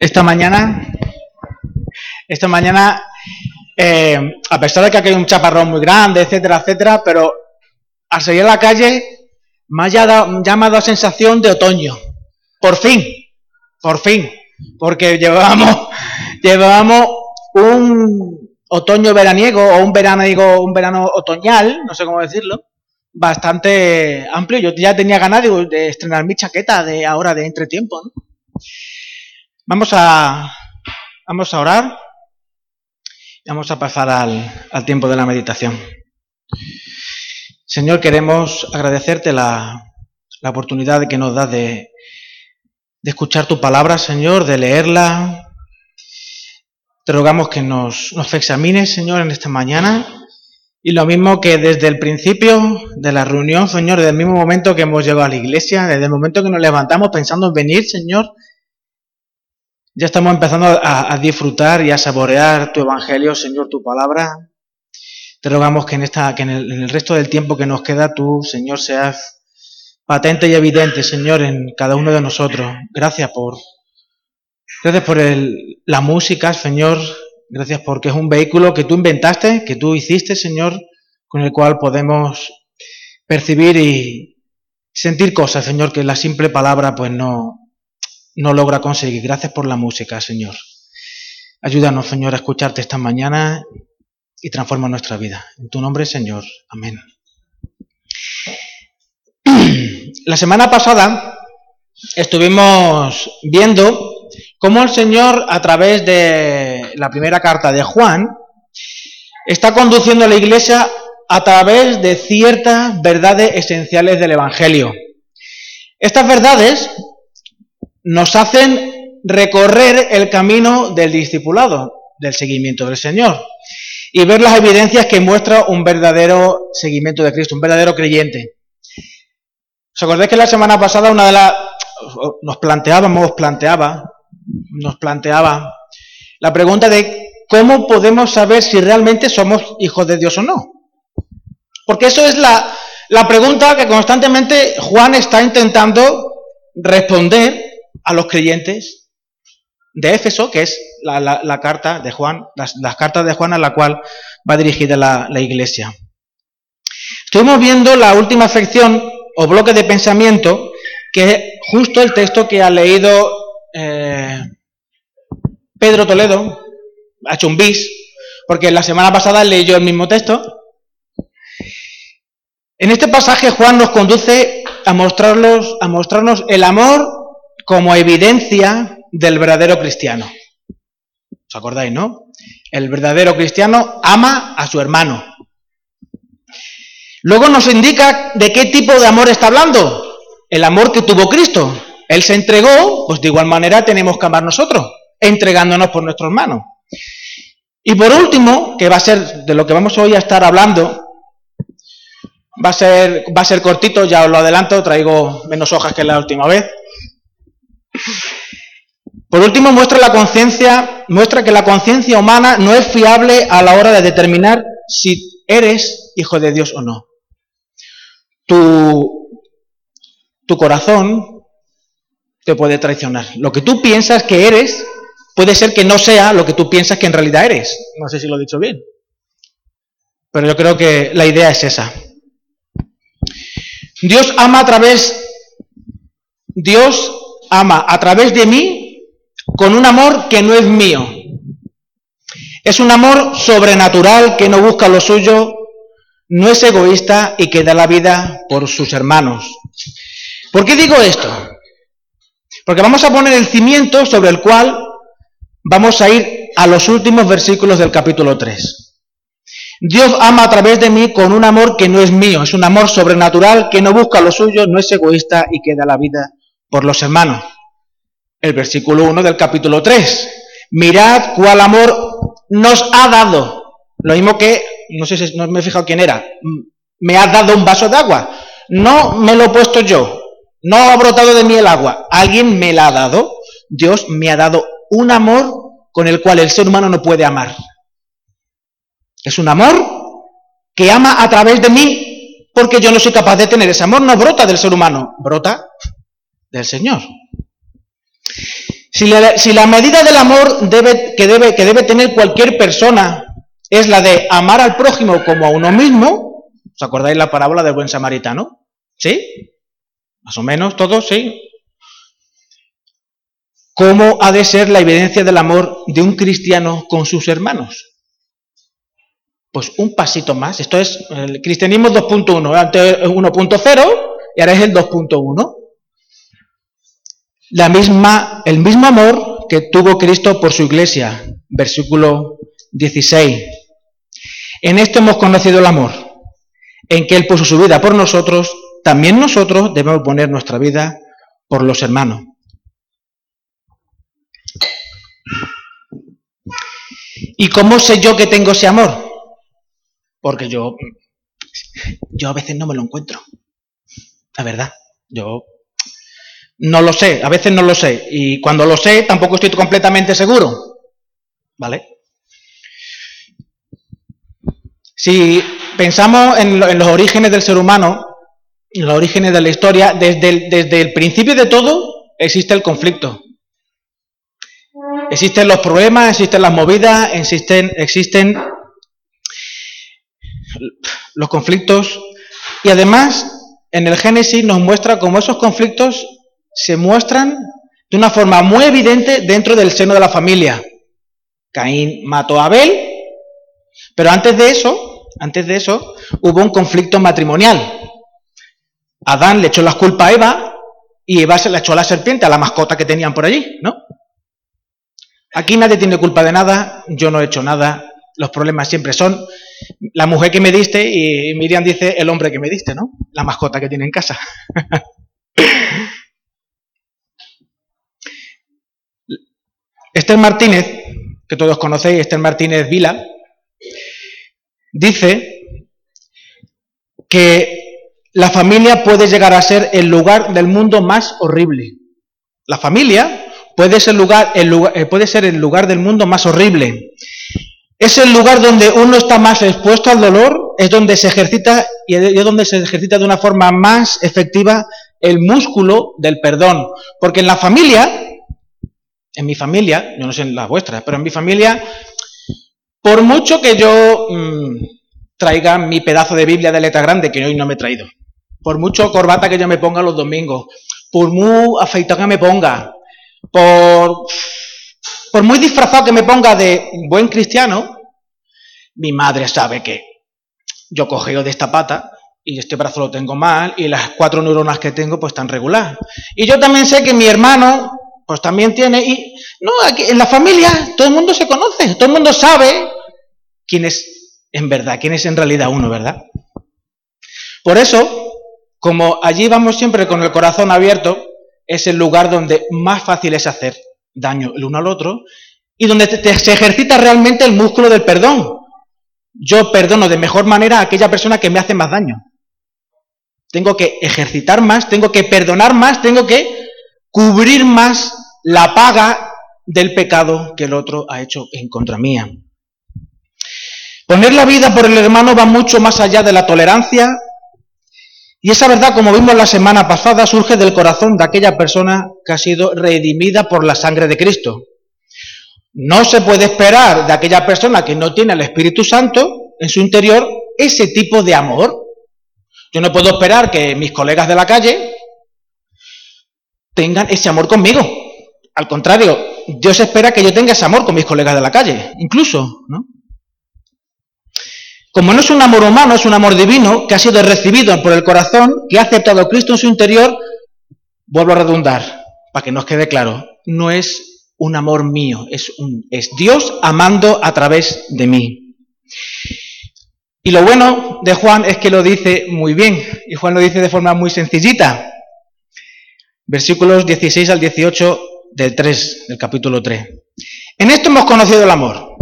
Esta mañana, esta mañana, eh, a pesar de que aquí hay un chaparrón muy grande, etcétera, etcétera, pero al salir a la calle me ha ya, dado, sensación de otoño. Por fin, por fin, porque llevábamos, llevábamos un otoño veraniego o un verano, un verano otoñal, no sé cómo decirlo, bastante amplio. Yo ya tenía ganas de estrenar mi chaqueta de ahora de entretiempo, ¿no? Vamos a, vamos a orar y vamos a pasar al, al tiempo de la meditación. Señor, queremos agradecerte la, la oportunidad que nos das de, de, escuchar tu palabra, Señor, de leerla. Te rogamos que nos, nos examines, Señor, en esta mañana. Y lo mismo que desde el principio de la reunión, Señor, desde el mismo momento que hemos llegado a la iglesia, desde el momento que nos levantamos pensando en venir, Señor, ya estamos empezando a, a, disfrutar y a saborear tu evangelio, Señor, tu palabra. Te rogamos que en, esta, que en el, en el resto del tiempo que nos queda, tú, Señor, seas patente y evidente, Señor, en cada uno de nosotros. Gracias por, gracias por el, la música, Señor. Gracias porque es un vehículo que tú inventaste, que tú hiciste, Señor, con el cual podemos percibir y sentir cosas, Señor, que la simple palabra pues no, no logra conseguir. Gracias por la música, Señor. Ayúdanos, Señor, a escucharte esta mañana y transforma nuestra vida. En tu nombre, Señor. Amén. La semana pasada estuvimos viendo cómo el Señor, a través de la primera carta de Juan, está conduciendo a la iglesia a través de ciertas verdades esenciales del Evangelio. Estas verdades nos hacen recorrer el camino del discipulado, del seguimiento del Señor, y ver las evidencias que muestra un verdadero seguimiento de Cristo, un verdadero creyente. ¿Os que la semana pasada una de las nos planteábamos, planteaba, nos planteaba la pregunta de cómo podemos saber si realmente somos hijos de Dios o no? Porque eso es la pregunta que constantemente Juan está intentando responder a los creyentes de Éfeso, que es la, la, carta de Juan, las, cartas de Juan a la cual va dirigida la, la iglesia. Estuvimos viendo la última sección o bloque de pensamiento, que es justo el texto que ha leído eh, Pedro Toledo, ha hecho un bis, porque la semana pasada leyó el mismo texto. En este pasaje Juan nos conduce a, mostrarlos, a mostrarnos el amor como evidencia del verdadero cristiano. ¿Os acordáis, no? El verdadero cristiano ama a su hermano. Luego nos indica de qué tipo de amor está hablando. El amor que tuvo Cristo. Él se entregó, pues de igual manera tenemos que amar nosotros, entregándonos por nuestros hermanos. Y por último, que va a ser de lo que vamos hoy a estar hablando, va a ser, va a ser cortito, ya os lo adelanto, traigo menos hojas que la última vez. Por último, muestra la conciencia, muestra que la conciencia humana no es fiable a la hora de determinar si eres hijo de Dios o no. Tu, tu corazón te puede traicionar. Lo que tú piensas que eres puede ser que no sea lo que tú piensas que en realidad eres. No sé si lo he dicho bien. Pero yo creo que la idea es esa. Dios ama a través Dios ama a través de mí con un amor que no es mío. Es un amor sobrenatural que no busca lo suyo, no es egoísta y que da la vida por sus hermanos. ¿Por qué digo esto? Porque vamos a poner el cimiento sobre el cual vamos a ir a los últimos versículos del capítulo 3. Dios ama a través de mí con un amor que no es mío, es un amor sobrenatural que no busca lo suyo, no es egoísta y que da la vida por los hermanos. El versículo 1 del capítulo 3. Mirad cuál amor nos ha dado. Lo mismo que, no sé si no me he fijado quién era, me ha dado un vaso de agua. No me lo he puesto yo. No ha brotado de mí el agua. Alguien me la ha dado. Dios me ha dado un amor con el cual el ser humano no puede amar. Es un amor que ama a través de mí porque yo no soy capaz de tener ese amor. No brota del ser humano, brota del Señor. Si la, medida del amor debe, que, debe, que debe tener cualquier persona es la de amar al prójimo como a uno mismo, ¿os acordáis la parábola del buen samaritano? ¿Sí? Más o menos todos, sí. ¿Cómo ha de ser la evidencia del amor de un cristiano con sus hermanos? Pues un pasito más. Esto es el cristianismo 2.1. Antes 1.0 y ahora es el 2.1. La misma, el mismo amor que tuvo Cristo por su iglesia. Versículo 16. En esto hemos conocido el amor, en que Él puso su vida por nosotros, también nosotros debemos poner nuestra vida por los hermanos. ¿Y cómo sé yo que tengo ese amor? Porque yo, yo a veces no me lo encuentro. La verdad, yo no lo sé, a veces no lo sé. Y cuando lo sé, tampoco estoy completamente seguro. ¿Vale? Si pensamos en, los orígenes del ser humano, en los orígenes de la historia, desde el, desde el principio de todo existe el conflicto. Existen los problemas, existen las movidas, existen, existen los conflictos y además en el Génesis nos muestra cómo esos conflictos se muestran de una forma muy evidente dentro del seno de la familia. Caín mató a Abel, pero antes de eso, antes de eso, hubo un conflicto matrimonial. Adán le echó las culpas a Eva y Eva se le echó a la serpiente, a la mascota que tenían por allí, ¿no? Aquí nadie tiene culpa de nada, yo no he hecho nada, los problemas siempre son la mujer que me diste y Miriam dice el hombre que me diste, ¿no? La mascota que tiene en casa. Esther Martínez, que todos conocéis, Esther Martínez Vila, dice que la familia puede llegar a ser el lugar del mundo más horrible. La familia puede ser, lugar, el lugar, eh, puede ser el lugar del mundo más horrible. Es el lugar donde uno está más expuesto al dolor, es donde se ejercita y es donde se ejercita de una forma más efectiva el músculo del perdón. Porque en la familia, en mi familia, yo no sé en la vuestra, pero en mi familia, por mucho que yo mm, traiga mi pedazo de Biblia de letra grande, que hoy no me he traído, por mucho corbata que yo me ponga los domingos, por muy afeitado que me ponga, por por muy disfrazado que me ponga de buen cristiano, mi madre sabe que yo cogeo de esta pata y este brazo lo tengo mal y las cuatro neuronas que tengo pues están regular. Y yo también sé que mi hermano pues también tiene y no, aquí en la familia todo el mundo se conoce, todo el mundo sabe quién es en verdad, quién es en realidad uno, ¿verdad? Por eso, como allí vamos siempre con el corazón abierto, es el lugar donde más fácil es hacer daño el uno al otro y donde se ejercita realmente el músculo del perdón. Yo perdono de mejor manera a aquella persona que me hace más daño. Tengo que ejercitar más, tengo que perdonar más, tengo que cubrir más la paga del pecado que el otro ha hecho en contra mía. Poner la vida por el hermano va mucho más allá de la tolerancia y esa verdad, como vimos la semana pasada, surge del corazón de aquella persona que ha sido redimida por la sangre de Cristo. No se puede esperar de aquella persona que no tiene el Espíritu Santo en su interior ese tipo de amor. Yo no puedo esperar que mis colegas de la calle tengan ese amor conmigo. Al contrario, Dios espera que yo tenga ese amor con mis colegas de la calle, incluso, ¿no? Como no es un amor humano, es un amor divino que ha sido recibido por el corazón, que ha aceptado a Cristo en su interior, vuelvo a redundar, para que nos quede claro, no es un amor mío, es, es Dios amando a través de mí. Y lo bueno de Juan es que lo dice muy bien, y Juan lo dice de forma muy sencillita. Versículos 16 al 18 del 3, del capítulo 3. En esto hemos conocido el amor,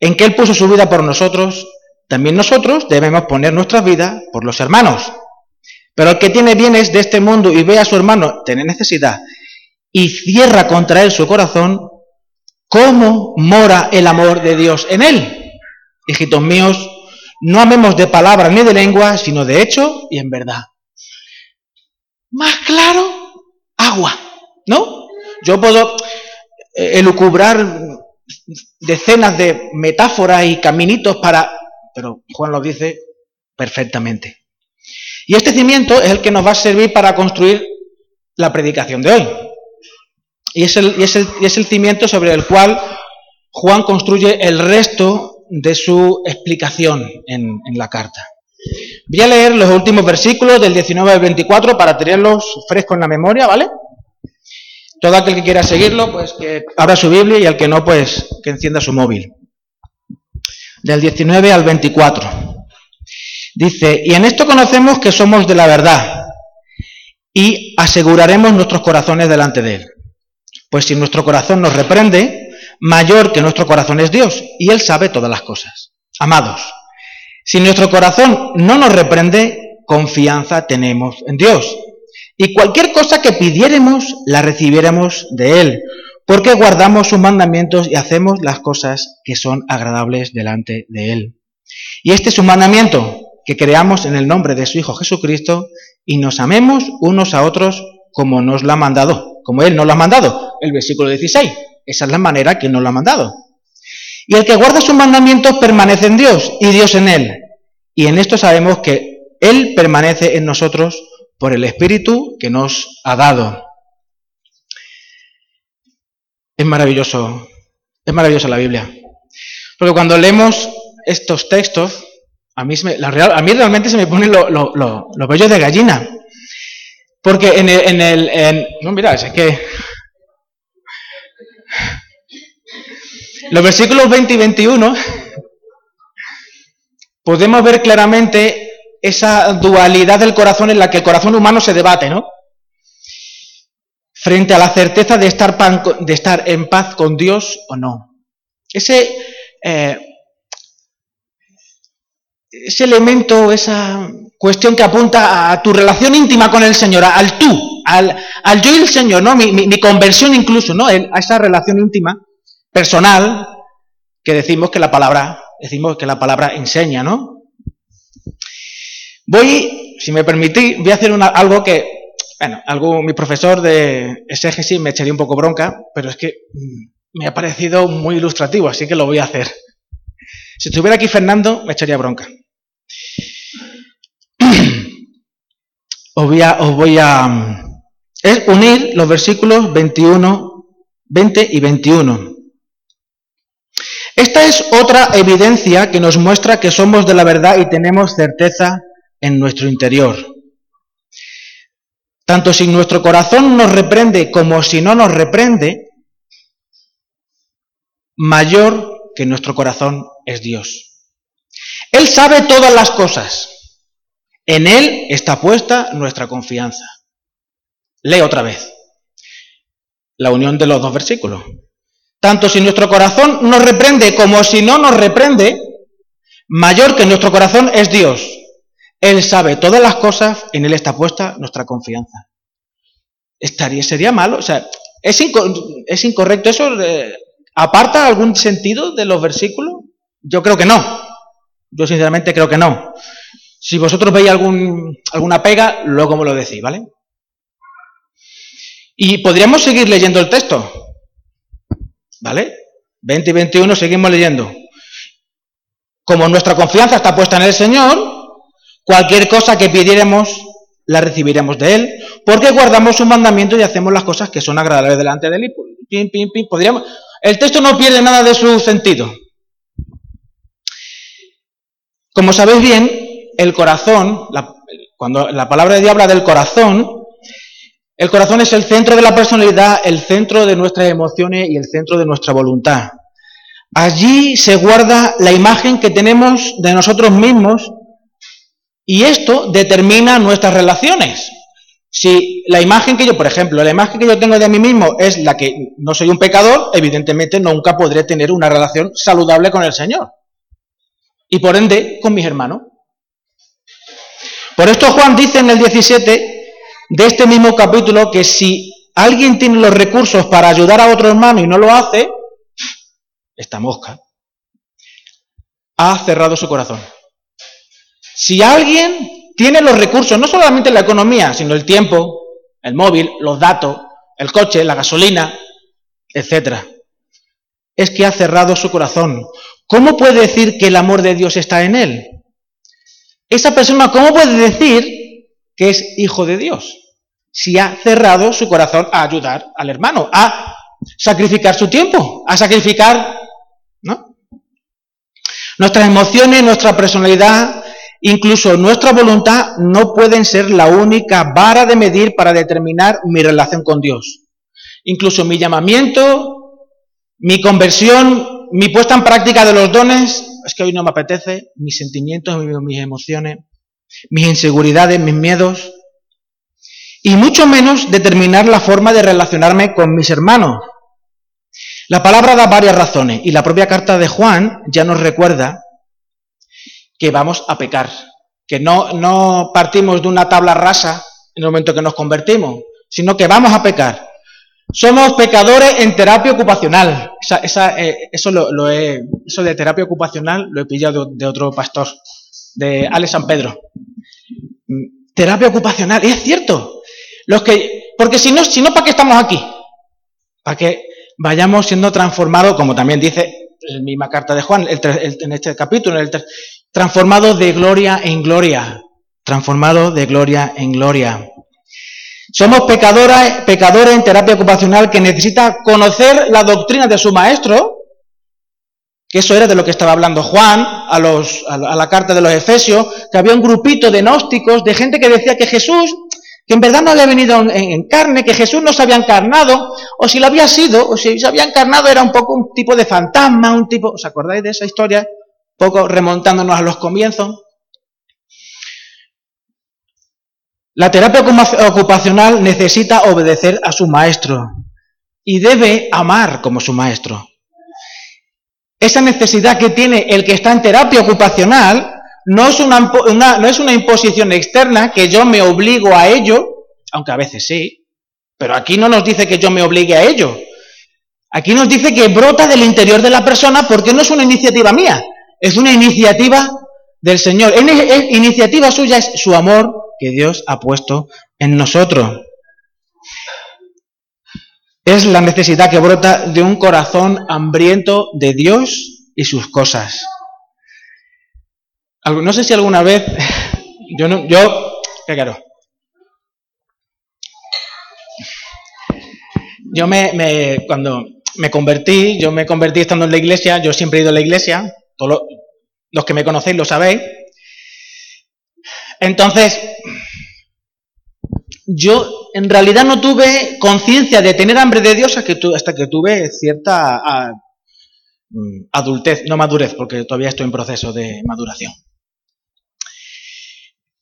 en que Él puso su vida por nosotros también nosotros debemos poner nuestras vidas por los hermanos. Pero el que tiene bienes de este mundo y ve a su hermano tener necesidad y cierra contra él su corazón, ¿cómo mora el amor de Dios en él? Hijitos míos, no amemos de palabra ni de lengua, sino de hecho y en verdad. Más claro, agua, ¿no? Yo puedo, elucubrar decenas de metáforas y caminitos para... Pero Juan lo dice perfectamente. Y este cimiento es el que nos va a servir para construir la predicación de hoy. Y es el, es el, cimiento sobre el cual Juan construye el resto de su explicación en, en, la carta. Voy a leer los últimos versículos del 19 al 24 para tenerlos frescos en la memoria, ¿vale? Todo aquel que quiera seguirlo, pues que abra su Biblia y al que no, pues que encienda su móvil. Del 19 al 24. Dice, y en esto conocemos que somos de la verdad y aseguraremos nuestros corazones delante de Él. Pues si nuestro corazón nos reprende, mayor que nuestro corazón es Dios y Él sabe todas las cosas. Amados, si nuestro corazón no nos reprende, confianza tenemos en Dios y cualquier cosa que pidiéramos la recibiéramos de Él, porque guardamos sus mandamientos y hacemos las cosas que son agradables delante de Él. Y este es un mandamiento, que creamos en el nombre de su Hijo Jesucristo y nos amemos unos a otros como nos lo ha mandado, como Él nos lo ha mandado, el versículo 16. Esa es la manera que nos lo ha mandado. Y el que guarda sus mandamientos permanece en Dios y Dios en Él. Y en esto sabemos que Él permanece en nosotros por el Espíritu que nos ha dado. Es maravilloso, es maravillosa la Biblia. Porque cuando leemos estos textos, a mí, a mí realmente se me ponen los vellos de gallina. Porque en el... No, mira, es que... Los versículos 20 y 21 podemos ver claramente esa dualidad del corazón en la que el corazón humano se debate, ¿no? Frente a la certeza de estar, de estar en paz con Dios o no. Ese, eh, ese elemento, esa cuestión que apunta a tu relación íntima con el Señor, al tú, al, yo y el Señor, ¿no? Mi, conversión incluso, ¿no? a esa relación íntima, personal, que decimos que la palabra, decimos que la palabra enseña, ¿no? Voy, si me permitís, voy a hacer algo que, bueno, algo, mi profesor de exégesis me echaría un poco bronca, pero es que mm, me ha parecido muy ilustrativo, así que lo voy a hacer. Si estuviera aquí Fernando, me echaría bronca. Os voy a, os voy a es unir los versículos 21, 20 y 21. Esta es otra evidencia que nos muestra que somos de la verdad y tenemos certeza en nuestro interior. Tanto si nuestro corazón nos reprende como si no nos reprende, mayor que nuestro corazón es Dios. Él sabe todas las cosas. En Él está puesta nuestra confianza. Lee otra vez la unión de los dos versículos. Tanto si nuestro corazón nos reprende como si no nos reprende, mayor que nuestro corazón es Dios. Él sabe todas las cosas, en Él está puesta nuestra confianza. Estaría, sería malo, o sea, ¿es, es incorrecto eso? ¿Aparta algún sentido de los versículos? Yo creo que no. Yo sinceramente creo que no. Si vosotros veis algún, alguna pega, luego me lo decís, ¿vale? Y podríamos seguir leyendo el texto. ¿Vale? 20 y 21 seguimos leyendo. Como nuestra confianza está puesta en el Señor, Cualquier cosa que pidiéramos, la recibiremos de Él, porque guardamos su mandamiento y hacemos las cosas que son agradables delante de Él. Pim, pim, pim. El texto no pierde nada de su sentido. Como sabéis bien, el corazón, cuando la palabra de Dios habla del corazón, el corazón es el centro de la personalidad, el centro de nuestras emociones y el centro de nuestra voluntad. Allí se guarda la imagen que tenemos de nosotros mismos y esto determina nuestras relaciones. Si la imagen que yo, por ejemplo, la imagen que yo tengo de mí mismo es la que no soy un pecador, evidentemente nunca podré tener una relación saludable con el Señor. Y por ende, con mis hermanos. Por esto Juan dice en el 17 de este mismo capítulo que si alguien tiene los recursos para ayudar a otro hermano y no lo hace, esta mosca ha cerrado su corazón. Si alguien tiene los recursos, no solamente la economía, sino el tiempo, el móvil, los datos, el coche, la gasolina, etc. Es que ha cerrado su corazón. ¿Cómo puede decir que el amor de Dios está en él? Esa persona, ¿cómo puede decir que es hijo de Dios? Si ha cerrado su corazón a ayudar al hermano, a sacrificar su tiempo, a sacrificar, ¿no? Nuestras emociones, nuestra personalidad, incluso nuestra voluntad no pueden ser la única vara de medir para determinar mi relación con Dios. Incluso mi llamamiento, mi conversión, mi puesta en práctica de los dones, es que hoy no me apetece, mis sentimientos, mis emociones, mis inseguridades, mis miedos, y mucho menos determinar la forma de relacionarme con mis hermanos. La palabra da varias razones y la propia carta de Juan ya nos recuerda que vamos a pecar, que no, no partimos de una tabla rasa en el momento que nos convertimos, sino que vamos a pecar. Somos pecadores en terapia ocupacional. Eh, eso, lo, eso de terapia ocupacional lo he pillado de, otro pastor, de Alex San Pedro. Mm, terapia ocupacional, es cierto. Los que, porque si no, si no, ¿para qué estamos aquí? Para que vayamos siendo transformados, como también dice la misma carta de Juan, en este capítulo, transformados de gloria en gloria. Transformados de gloria en gloria. Somos pecadores, pecadores en terapia ocupacional que necesita conocer la doctrina de su maestro, que eso era de lo que estaba hablando Juan a, los, a la carta de los Efesios, que había un grupito de gnósticos, de gente que decía que Jesús que en verdad no había venido en, carne, que Jesús no se había encarnado, o si lo había sido, o si se había encarnado era un poco un tipo de fantasma, un tipo, ¿os acordáis de esa historia? Poco remontándonos a los comienzos. La terapia ocupacional necesita obedecer a su maestro y debe amar como su maestro. Esa necesidad que tiene el que está en terapia ocupacional no es una, no es una imposición externa que yo me obligo a ello, aunque a veces sí, pero aquí no nos dice que yo me obligue a ello. Aquí nos dice que brota del interior de la persona porque no es una iniciativa mía, es una iniciativa del Señor. Es iniciativa suya es su amor que Dios ha puesto en nosotros. Es la necesidad que brota de un corazón hambriento de Dios y sus cosas. No sé si alguna vez, yo no, yo, claro, yo me, cuando me convertí, yo me convertí estando en la iglesia, yo siempre he ido a la iglesia, los que me conocéis lo sabéis. Entonces, yo en realidad no tuve conciencia de tener hambre de Dios hasta que, hasta que tuve cierta ah, mm, adultez, no madurez, porque todavía estoy en proceso de maduración.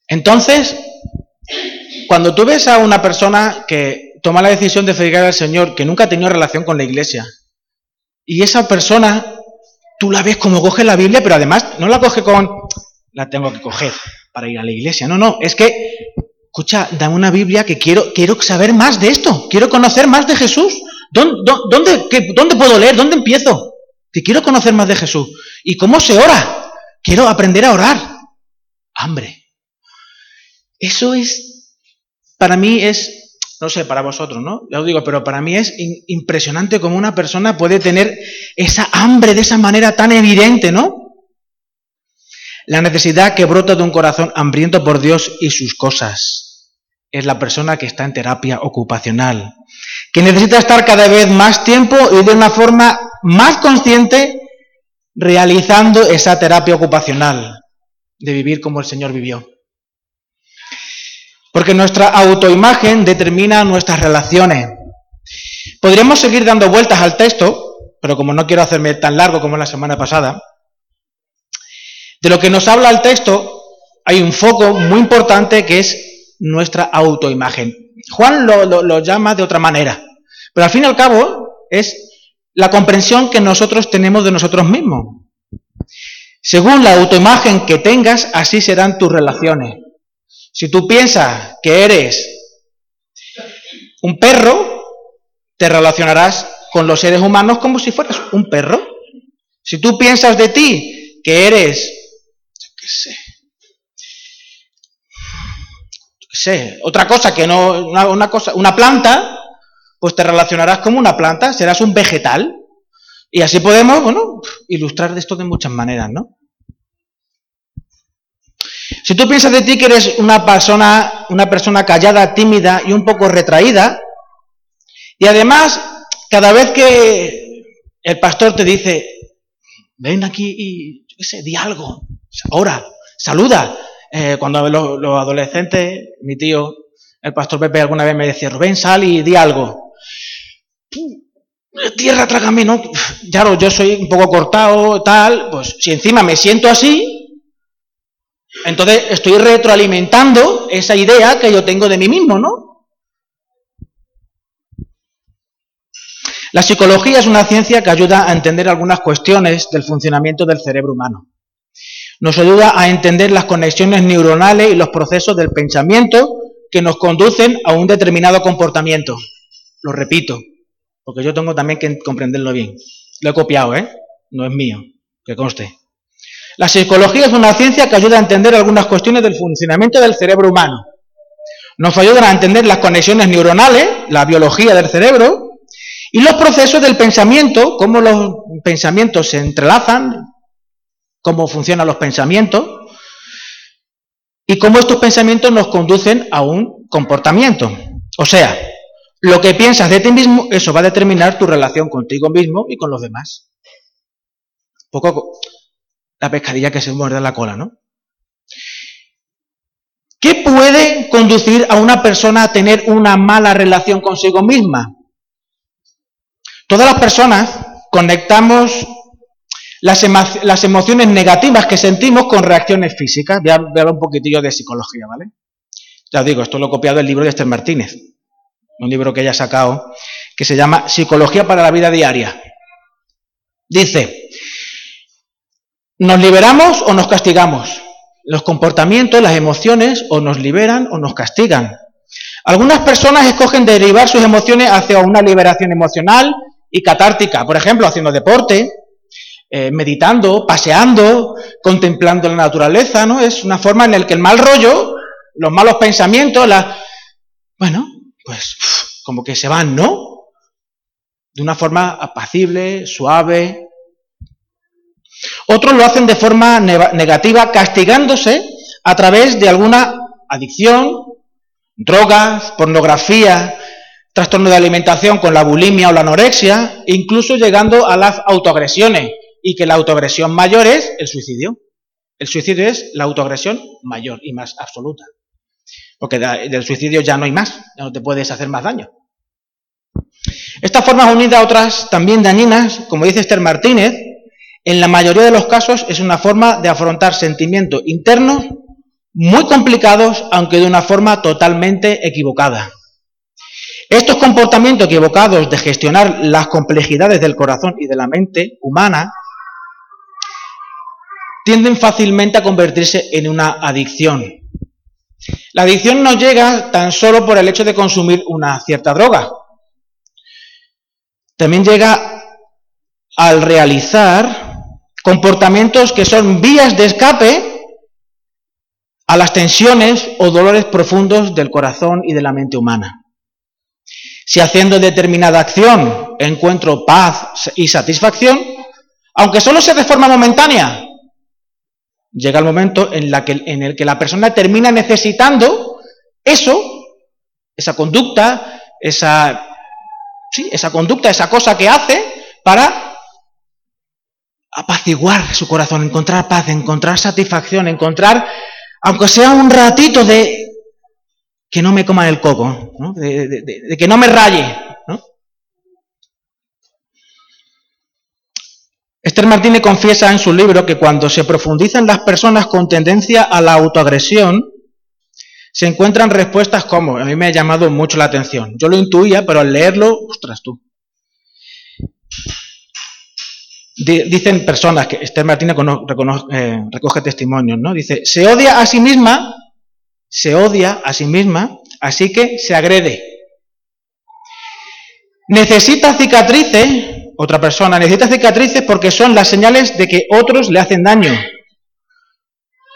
Entonces, cuando tú ves a una persona que toma la decisión de dedicar al Señor, que nunca ha tenido relación con la iglesia, y esa persona, tú la ves como coge la Biblia, pero además no la coge con, la tengo que coger para ir a la iglesia. No, no, es que, escucha, dame una Biblia que quiero, quiero saber más de esto, quiero conocer más de Jesús. ¿Dónde, dónde, ¿Dónde puedo leer? ¿Dónde empiezo? Que quiero conocer más de Jesús. ¿Y cómo se ora? Quiero aprender a orar. Hambre. Eso es, para mí es, no sé, para vosotros, ¿no? Ya os digo, pero para mí es impresionante cómo una persona puede tener esa hambre de esa manera tan evidente, ¿no? La necesidad que brota de un corazón hambriento por Dios y sus cosas. Es la persona que está en terapia ocupacional, que necesita estar cada vez más tiempo y de una forma más consciente realizando esa terapia ocupacional de vivir como el Señor vivió. Porque nuestra autoimagen determina nuestras relaciones. Podríamos seguir dando vueltas al texto, pero como no quiero hacerme tan largo como la semana pasada, de lo que nos habla el texto hay un foco muy importante que es nuestra autoimagen. Juan lo, llama de otra manera, pero al fin y al cabo es la comprensión que nosotros tenemos de nosotros mismos. Según la autoimagen que tengas, así serán tus relaciones. Si tú piensas que eres un perro, te relacionarás con los seres humanos como si fueras un perro. Si tú piensas de ti que eres, qué sé, qué sé, otra cosa que no, una, cosa, una planta, pues te relacionarás como una planta, serás un vegetal. Y así podemos, bueno, ilustrar esto de muchas maneras, ¿no? Si tú piensas de ti que eres una persona, una persona callada, tímida y un poco retraída, y además, cada vez que el pastor te dice, ven aquí y, yo qué sé, di algo, ahora, saluda. Eh, cuando los, los adolescentes, mi tío, el pastor Pepe alguna vez me decía, Rubén, sal y di algo. Tierra, trágame, ¿no? Claro, yo soy un poco cortado, tal, pues si encima me siento así, entonces estoy retroalimentando esa idea que yo tengo de mí mismo, ¿no? La psicología es una ciencia que ayuda a entender algunas cuestiones del funcionamiento del cerebro humano. Nos ayuda a entender las conexiones neuronales y los procesos del pensamiento que nos conducen a un determinado comportamiento. Lo repito, porque yo tengo también que comprenderlo bien. Lo he copiado, ¿eh? No es mío, que conste. La psicología es una ciencia que ayuda a entender algunas cuestiones del funcionamiento del cerebro humano. Nos ayuda a entender las conexiones neuronales, la biología del cerebro, y los procesos del pensamiento, cómo los pensamientos se entrelazan, cómo funcionan los pensamientos, y cómo estos pensamientos nos conducen a un comportamiento. O sea, lo que piensas de ti mismo, eso va a determinar tu relación contigo mismo y con los demás. Poco, la pescadilla que se muerde la cola, ¿no? ¿Qué puede conducir a una persona a tener una mala relación consigo misma? Todas las personas conectamos las, emociones negativas que sentimos con reacciones físicas. Voy a hablar un poquitillo de psicología, ¿vale? Ya os digo, esto lo he copiado del libro de Esther Martínez, un libro que ella ha sacado, que se llama Psicología para la vida diaria. Dice, ¿Nos liberamos o nos castigamos? Los comportamientos, las emociones, o nos liberan o nos castigan. Algunas personas escogen derivar sus emociones hacia una liberación emocional y catártica, por ejemplo, haciendo deporte, eh, meditando, paseando, contemplando la naturaleza, ¿no? Es una forma en la que el mal rollo, los malos pensamientos, la... bueno, pues como que se van, ¿no? De una forma apacible, suave, otros lo hacen de forma negativa, castigándose a través de alguna adicción, drogas, pornografía, trastorno de alimentación con la bulimia o la anorexia, incluso llegando a las autoagresiones, y que la autoagresión mayor es el suicidio. El suicidio es la autoagresión mayor y más absoluta. Porque del suicidio ya no hay más, ya no te puedes hacer más daño. Estas formas unidas a otras también dañinas, como dice Esther Martínez, en la mayoría de los casos es una forma de afrontar sentimientos internos muy complicados, aunque de una forma totalmente equivocada. Estos comportamientos equivocados de gestionar las complejidades del corazón y de la mente humana tienden fácilmente a convertirse en una adicción. La adicción no llega tan solo por el hecho de consumir una cierta droga. También llega al realizar comportamientos que son vías de escape a las tensiones o dolores profundos del corazón y de la mente humana. Si haciendo determinada acción encuentro paz y satisfacción, aunque solo sea de forma momentánea, llega el momento en, la que, en el que la persona termina necesitando eso, esa conducta, esa, sí, esa conducta, esa cosa que hace para apaciguar su corazón, encontrar paz, encontrar satisfacción, encontrar, aunque sea un ratito de que no me coma el coco, De, que no me raye. Esther Martínez confiesa en su libro que cuando se profundizan las personas con tendencia a la autoagresión, se encuentran respuestas como, a mí me ha llamado mucho la atención. Yo lo intuía, pero al leerlo, ostras tú. Dicen personas, que Esther Martínez eh, recoge testimonios, ¿no? Dice, se odia a sí misma, se odia a sí misma, así que se agrede. Necesita cicatrices, otra persona necesita cicatrices porque son las señales de que otros le hacen daño.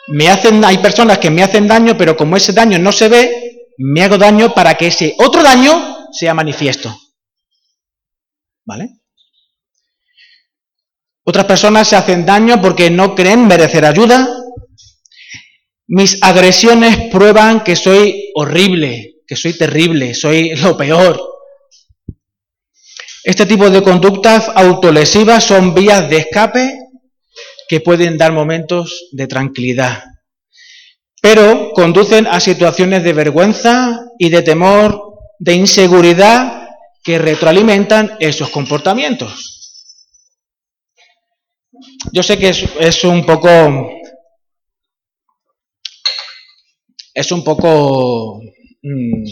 Me hacen, hay personas que me hacen daño, pero como ese daño no se ve, me hago daño para que ese otro daño sea manifiesto. ¿vale? Otras personas se hacen daño porque no creen merecer ayuda. Mis agresiones prueban que soy horrible, que soy terrible, soy lo peor. Este tipo de conductas autolesivas son vías de escape que pueden dar momentos de tranquilidad, pero conducen a situaciones de vergüenza y de temor, de inseguridad que retroalimentan esos comportamientos. Yo sé que es, un poco es un poco mm,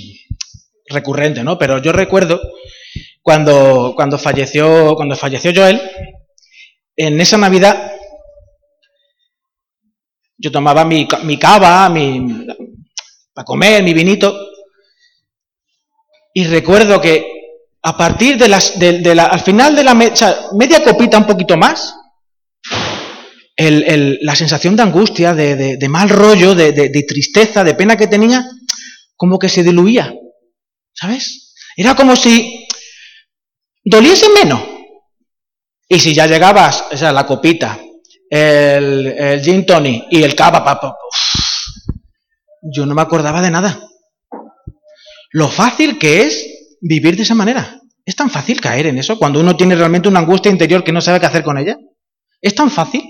recurrente, ¿no? Pero yo recuerdo cuando, cuando falleció cuando falleció Joel, en esa Navidad yo tomaba mi, mi cava, mi, para comer, mi vinito, y recuerdo que a partir de las, de, la, al final de la media copita un poquito más, la sensación de angustia, de, mal rollo, de, tristeza, de pena que tenía, como que se diluía, ¿sabes? Era como si doliese menos. Y si ya llegabas, o sea, la copita, el, el gin y el cava, yo no me acordaba de nada. Lo fácil que es vivir de esa manera. Es tan fácil caer en eso cuando uno tiene realmente una angustia interior que no sabe qué hacer con ella. Es tan fácil.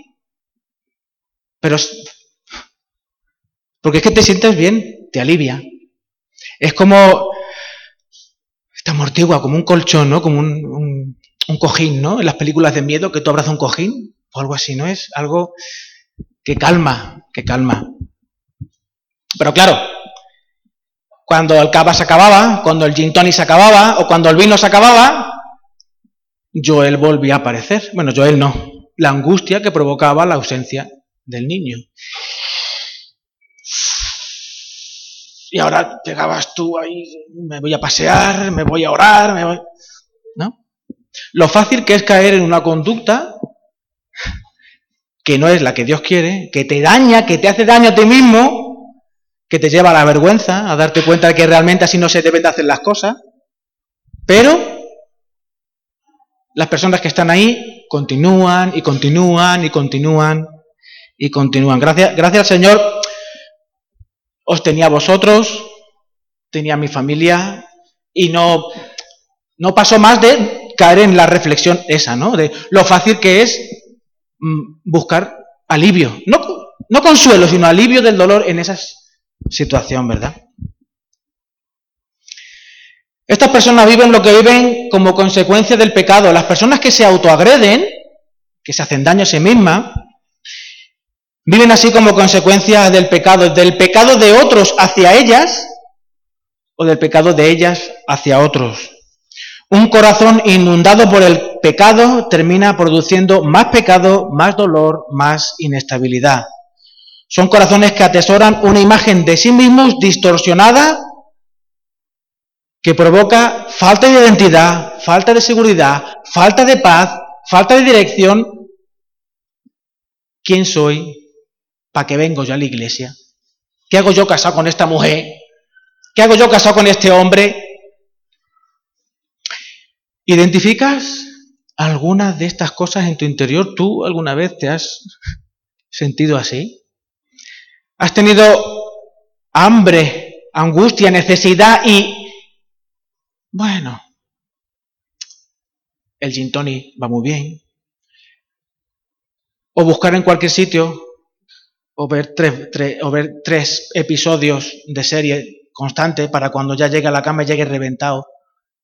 Pero porque es que te sientes bien, te alivia. Es como te amortigua, como un colchón, ¿no? Como un, cojín, ¿no? En las películas de miedo que tú abrazas un cojín o algo así, ¿no? Es algo que calma, que calma. Pero claro, cuando el cava se acababa, cuando el gin tonic se acababa o cuando el vino se acababa, Joel volvía a aparecer. Bueno, Joel no, la angustia que provocaba la ausencia del niño. Y ahora llegabas tú ahí, me voy a pasear, me voy a orar, me voy... ¿no? Lo fácil que es caer en una conducta que no es la que Dios quiere, que te daña, que te hace daño a ti mismo, que te lleva a la vergüenza, a darte cuenta de que realmente así no se deben de hacer las cosas. Pero las personas que están ahí continúan y continúan y continúan y continúan. Gracias, gracias Señor os tenía a vosotros, tenía a mi familia y no, no pasó más de caer en la reflexión esa, ¿no? De lo fácil que es Mm, buscar alivio. No, no consuelo, sino alivio del dolor en esa situación, ¿verdad? Estas personas viven lo que viven como consecuencia del pecado. Las personas que se autoagreden, que se hacen daño a sí mismas, viven así como consecuencia del pecado, del pecado de otros hacia ellas o del pecado de ellas hacia otros. Un corazón inundado por el pecado termina produciendo más pecado, más dolor, más inestabilidad. Son corazones que atesoran una imagen de sí mismos distorsionada que provoca falta de identidad, falta de seguridad, falta de paz, falta de dirección. ¿Quién soy? ¿Para qué vengo yo a la iglesia? ¿Qué hago yo casado con esta mujer? ¿Qué hago yo casado con este hombre? ¿Identificas algunas de estas cosas en tu interior? ¿Tú alguna vez te has sentido así? ¿Has tenido hambre, angustia, necesidad y... Bueno, el gin va muy bien. O buscar en cualquier sitio, o ver tres, o ver tres episodios de serie constante para cuando ya llegue a la cama llegue reventado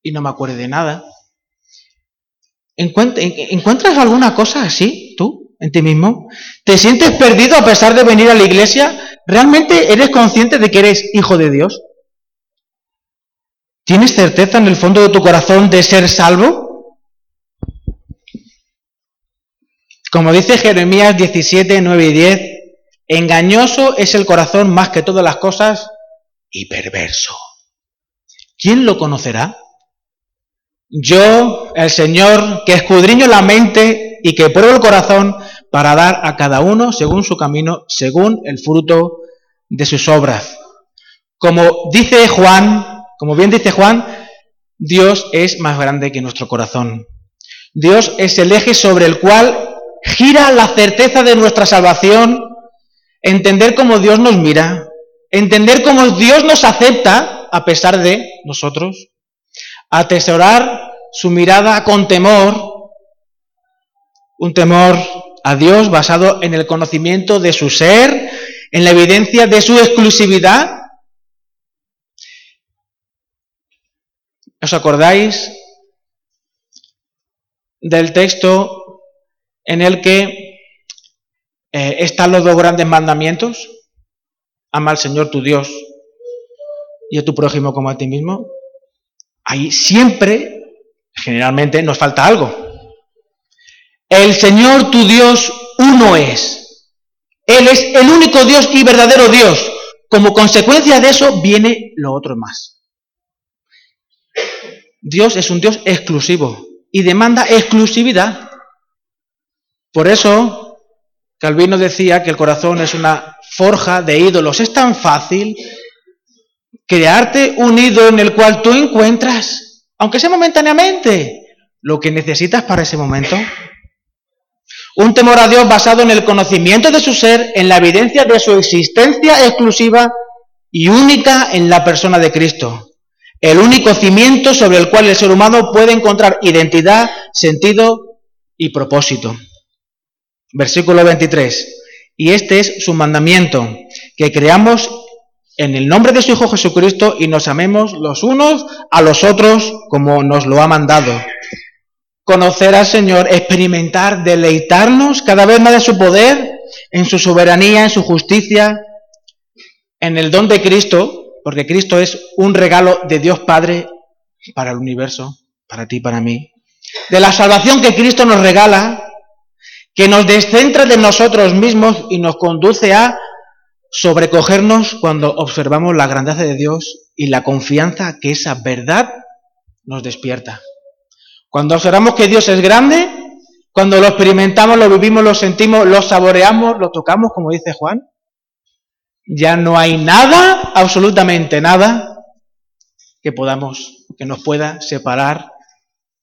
y no me acuerde de nada. ¿Encuentras alguna cosa así tú en ti mismo? ¿Te sientes perdido a pesar de venir a la iglesia? ¿Realmente eres consciente de que eres hijo de Dios? ¿Tienes certeza en el fondo de tu corazón de ser salvo? Como dice Jeremías 17, 9 y 10, engañoso es el corazón más que todas las cosas y perverso. ¿Quién lo conocerá? Yo, el Señor, que escudriño la mente y que pruebo el corazón para dar a cada uno según su camino, según el fruto de sus obras. Como dice Juan, como bien dice Juan, Dios es más grande que nuestro corazón. Dios es el eje sobre el cual gira la certeza de nuestra salvación, entender cómo Dios nos mira, entender cómo Dios nos acepta a pesar de nosotros, atesorar su mirada con temor, un temor a Dios basado en el conocimiento de su ser, en la evidencia de su exclusividad. ¿Os acordáis del texto en el que eh, están los dos grandes mandamientos? Ama al Señor tu Dios y a tu prójimo como a ti mismo. Ahí siempre, generalmente, nos falta algo. El Señor tu Dios uno es. Él es el único Dios y verdadero Dios. Como consecuencia de eso viene lo otro más. Dios es un Dios exclusivo y demanda exclusividad. Por eso, Calvino decía que el corazón es una forja de ídolos. Es tan fácil crearte un ídolo en el cual tú encuentras, aunque sea momentáneamente, lo que necesitas para ese momento. Un temor a Dios basado en el conocimiento de su ser, en la evidencia de su existencia exclusiva y única en la persona de Cristo. El único cimiento sobre el cual el ser humano puede encontrar identidad, sentido y propósito. Versículo 23. Y este es su mandamiento, que creamos en el nombre de su Hijo Jesucristo y nos amemos los unos a los otros como nos lo ha mandado conocer al Señor, experimentar, deleitarnos cada vez más de su poder, en su soberanía, en su justicia, en el don de Cristo, porque Cristo es un regalo de Dios Padre para el universo, para ti, para mí. De la salvación que Cristo nos regala, que nos descentra de nosotros mismos y nos conduce a sobrecogernos cuando observamos la grandeza de Dios y la confianza que esa verdad nos despierta. Cuando observamos que Dios es grande, cuando lo experimentamos, lo vivimos, lo sentimos, lo saboreamos, lo tocamos, como dice Juan, ya no hay nada, absolutamente nada, que podamos, que nos pueda separar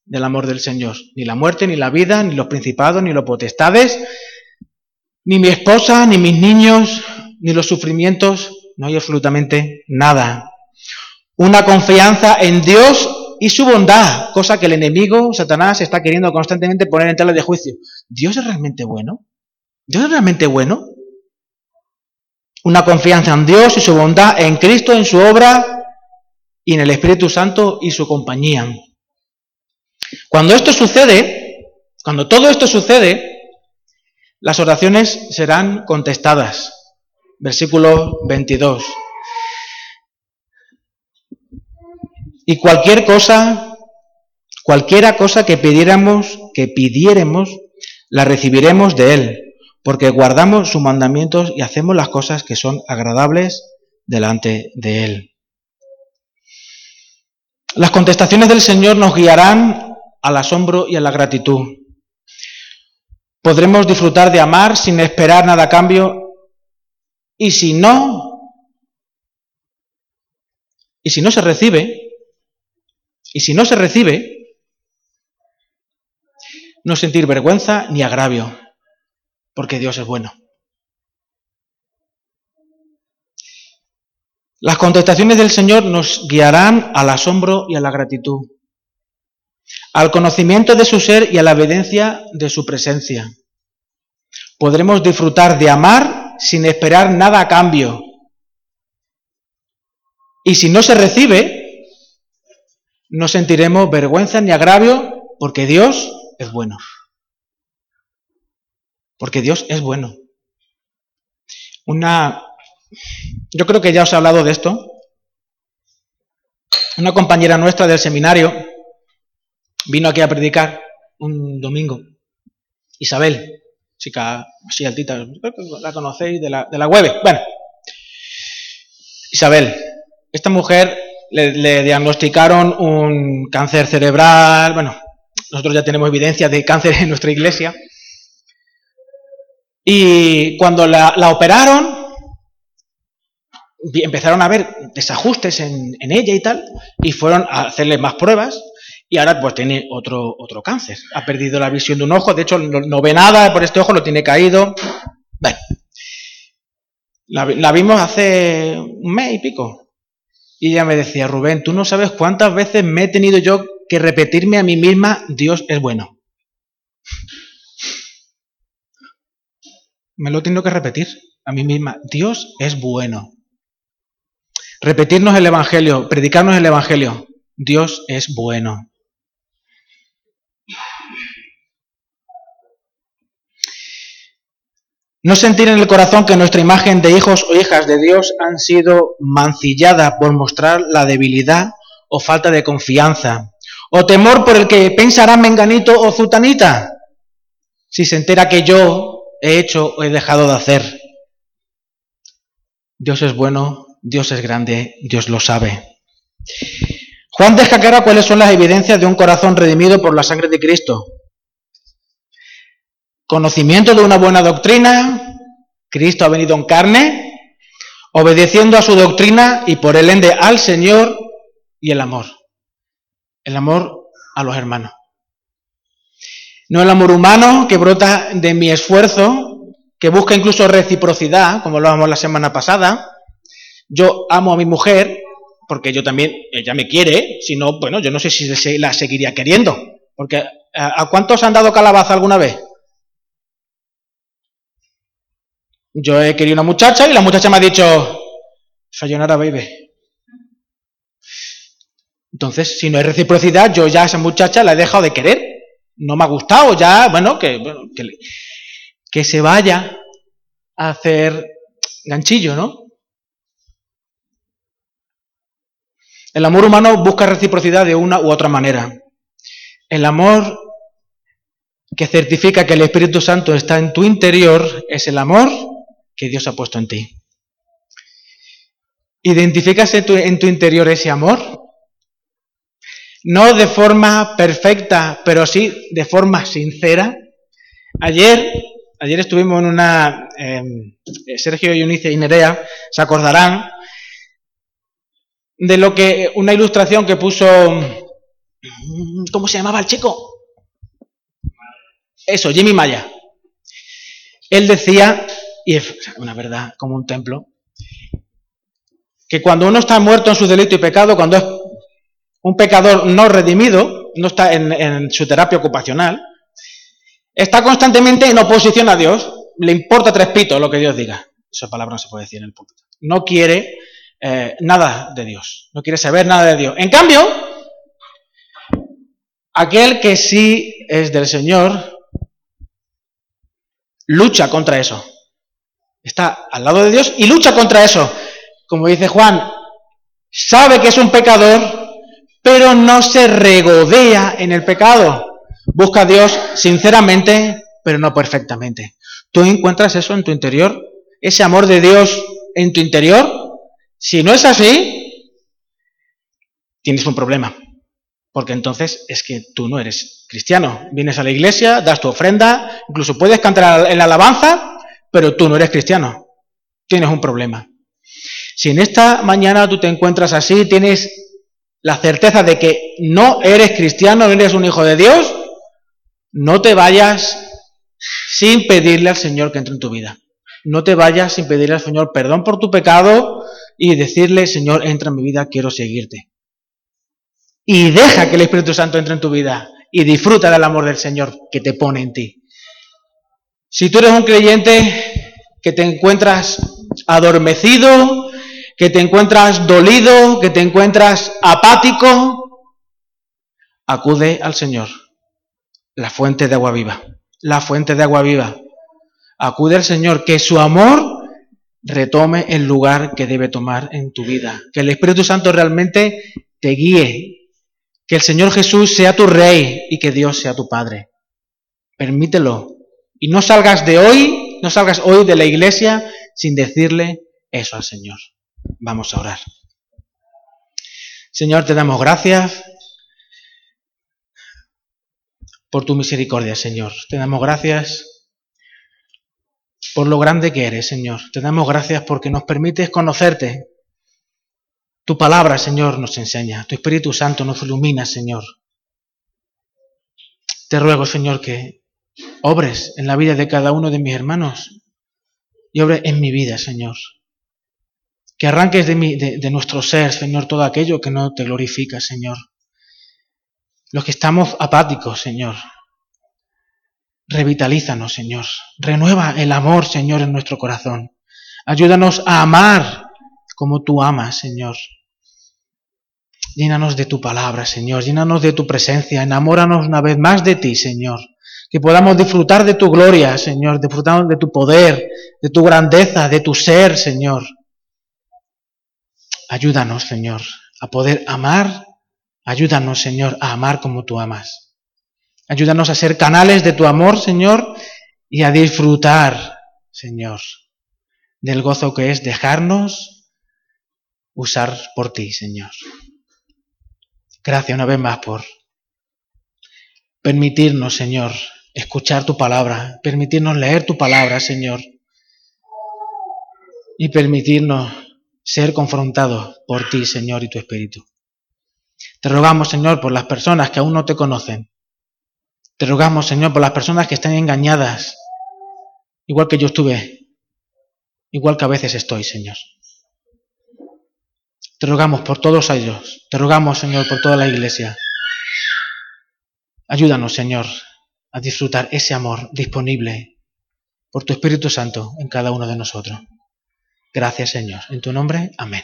del amor del Señor. Ni la muerte, ni la vida, ni los principados, ni los potestades, ni mi esposa, ni mis niños, ni los sufrimientos, no hay absolutamente nada. Una confianza en Dios y su bondad, cosa que el enemigo, Satanás, está queriendo constantemente poner en tela de juicio. ¿Dios es realmente bueno? ¿Dios es realmente bueno? Una confianza en Dios y su bondad, en Cristo, en su obra y en el Espíritu Santo y su compañía. Cuando esto sucede, cuando todo esto sucede, las oraciones serán contestadas. Versículo 22. Y cualquier cosa, cualquiera cosa que pidiéramos, que pidiéramos, la recibiremos de Él, porque guardamos sus mandamientos y hacemos las cosas que son agradables delante de Él. Las contestaciones del Señor nos guiarán al asombro y a la gratitud. Podremos disfrutar de amar sin esperar nada a cambio y si no, y si no se recibe, y si no se recibe, no sentir vergüenza ni agravio, porque Dios es bueno. Las contestaciones del Señor nos guiarán al asombro y a la gratitud, al conocimiento de su ser y a la evidencia de su presencia. Podremos disfrutar de amar sin esperar nada a cambio. Y si no se recibe, no sentiremos vergüenza ni agravio porque Dios es bueno. Porque Dios es bueno. Una, yo creo que ya os he hablado de esto. Una compañera nuestra del seminario vino aquí a predicar un domingo. Isabel, chica así altita, la conocéis de la, de la web. Bueno, Isabel, esta mujer le, diagnosticaron un cáncer cerebral, bueno, nosotros ya tenemos evidencia de cáncer en nuestra iglesia. Y cuando la, operaron, empezaron a ver desajustes en, ella y tal, y fueron a hacerle más pruebas, y ahora pues tiene otro, otro cáncer. Ha perdido la visión de un ojo, de hecho no, ve nada por este ojo, lo tiene caído. Bueno, la, la, vimos hace un mes y pico. Y ella me decía, Rubén, tú no sabes cuántas veces me he tenido yo que repetirme a mí misma, Dios es bueno. Me lo tengo que repetir a mí misma, Dios es bueno. Repetirnos el Evangelio, predicarnos el Evangelio, Dios es bueno. No sentir en el corazón que nuestra imagen de hijos o hijas de Dios han sido mancillada por mostrar la debilidad o falta de confianza, o temor por el que pensará menganito o zutanita, si se entera que yo he hecho o he dejado de hacer. Dios es bueno, Dios es grande, Dios lo sabe. Juan deja cuáles son las evidencias de un corazón redimido por la sangre de Cristo conocimiento de una buena doctrina, Cristo ha venido en carne, obedeciendo a su doctrina y por el ende al Señor y el amor. El amor a los hermanos. No el amor humano que brota de mi esfuerzo, que busca incluso reciprocidad, como lo hablamos la semana pasada. Yo amo a mi mujer porque yo también, ella me quiere, si no, bueno, yo no sé si la seguiría queriendo. Porque ¿a cuántos han dado calabaza alguna vez? Yo he querido una muchacha y la muchacha me ha dicho, Sayonara, baby. Entonces, si no hay reciprocidad, yo ya a esa muchacha la he dejado de querer. No me ha gustado, ya, bueno, que, que, que se vaya a hacer ganchillo, ¿no? El amor humano busca reciprocidad de una u otra manera. El amor que certifica que el Espíritu Santo está en tu interior es el amor que Dios ha puesto en ti. ¿Identificas en tu, interior ese amor? No de forma perfecta, pero sí de forma sincera. Ayer, ayer estuvimos en una, em, Sergio Eunice y Nerea se acordarán de lo que, una ilustración que puso, ¿cómo se llamaba el chico? Eso, Jimmy Maya. Él decía y es una verdad como un templo, que cuando uno está muerto en su delito y pecado, cuando es un pecador no redimido, no está en, su terapia ocupacional, está constantemente en oposición a Dios, le importa tres pitos lo que Dios diga. Esa palabra no se puede decir en el púlpito. No quiere eh, nada de Dios, no quiere saber nada de Dios. En cambio, aquel que sí es del Señor, lucha contra eso. Está al lado de Dios y lucha contra eso. Como dice Juan, sabe que es un pecador, pero no se regodea en el pecado. Busca a Dios sinceramente, pero no perfectamente. ¿Tú encuentras eso en tu interior? ¿Ese amor de Dios en tu interior? Si no es así, tienes un problema. Porque entonces es que tú no eres cristiano. Vienes a la iglesia, das tu ofrenda, incluso puedes cantar en la alabanza, pero tú no eres cristiano. Tienes un problema. Si en esta mañana tú te encuentras así, tienes la certeza de que no eres cristiano, no eres un hijo de Dios, no te vayas sin pedirle al Señor que entre en tu vida. No te vayas sin pedirle al Señor perdón por tu pecado y decirle, Señor, entra en mi vida, quiero seguirte. Y deja que el Espíritu Santo entre en tu vida y disfruta del amor del Señor que te pone en ti. Si tú eres un creyente que te encuentras adormecido, que te encuentras dolido, que te encuentras apático, acude al Señor, la fuente de agua viva, la fuente de agua viva. Acude al Señor, que su amor retome el lugar que debe tomar en tu vida, que el Espíritu Santo realmente te guíe, que el Señor Jesús sea tu Rey y que Dios sea tu Padre. Permítelo, y no salgas de hoy, no salgas hoy de la iglesia sin decirle eso al Señor. Vamos a orar. Señor, te damos gracias por tu misericordia, Señor. Te damos gracias por lo grande que eres, Señor. Te damos gracias porque nos permites conocerte. Tu palabra, Señor, nos enseña. Tu Espíritu Santo nos ilumina, Señor. Te ruego, Señor, que obres en la vida de cada uno de mis hermanos y obres en mi vida, Señor. Que arranques de, mi, de, nuestro ser, Señor, todo aquello que no te glorifica, Señor. Los que estamos apáticos, Señor. Revitalízanos, Señor. Renueva el amor, Señor, en nuestro corazón. Ayúdanos a amar como tú amas, Señor. Llénanos de tu palabra, Señor. Llénanos de tu presencia. Enamóranos una vez más de ti, Señor. Que podamos disfrutar de tu gloria, Señor. Disfrutar de tu poder, de tu grandeza, de tu ser, Señor. Ayúdanos, Señor, a poder amar. Ayúdanos, Señor, a amar como tú amas. Ayúdanos a ser canales de tu amor, Señor, y a disfrutar, Señor, del gozo que es dejarnos usar por ti, Señor. Gracias una vez más por permitirnos, Señor, escuchar tu palabra, permitirnos leer tu palabra, Señor, y permitirnos ser confrontados por ti, Señor, y tu Espíritu. Te rogamos, Señor, por las personas que aún no te conocen. Te rogamos, Señor, por las personas que están engañadas, igual que yo estuve, igual que a veces estoy, Señor. Te rogamos por todos ellos. Te rogamos, Señor, por toda la iglesia. Ayúdanos, Señor, a disfrutar ese amor disponible por tu Espíritu Santo en cada uno de nosotros. Gracias, Señor. En tu nombre, amén.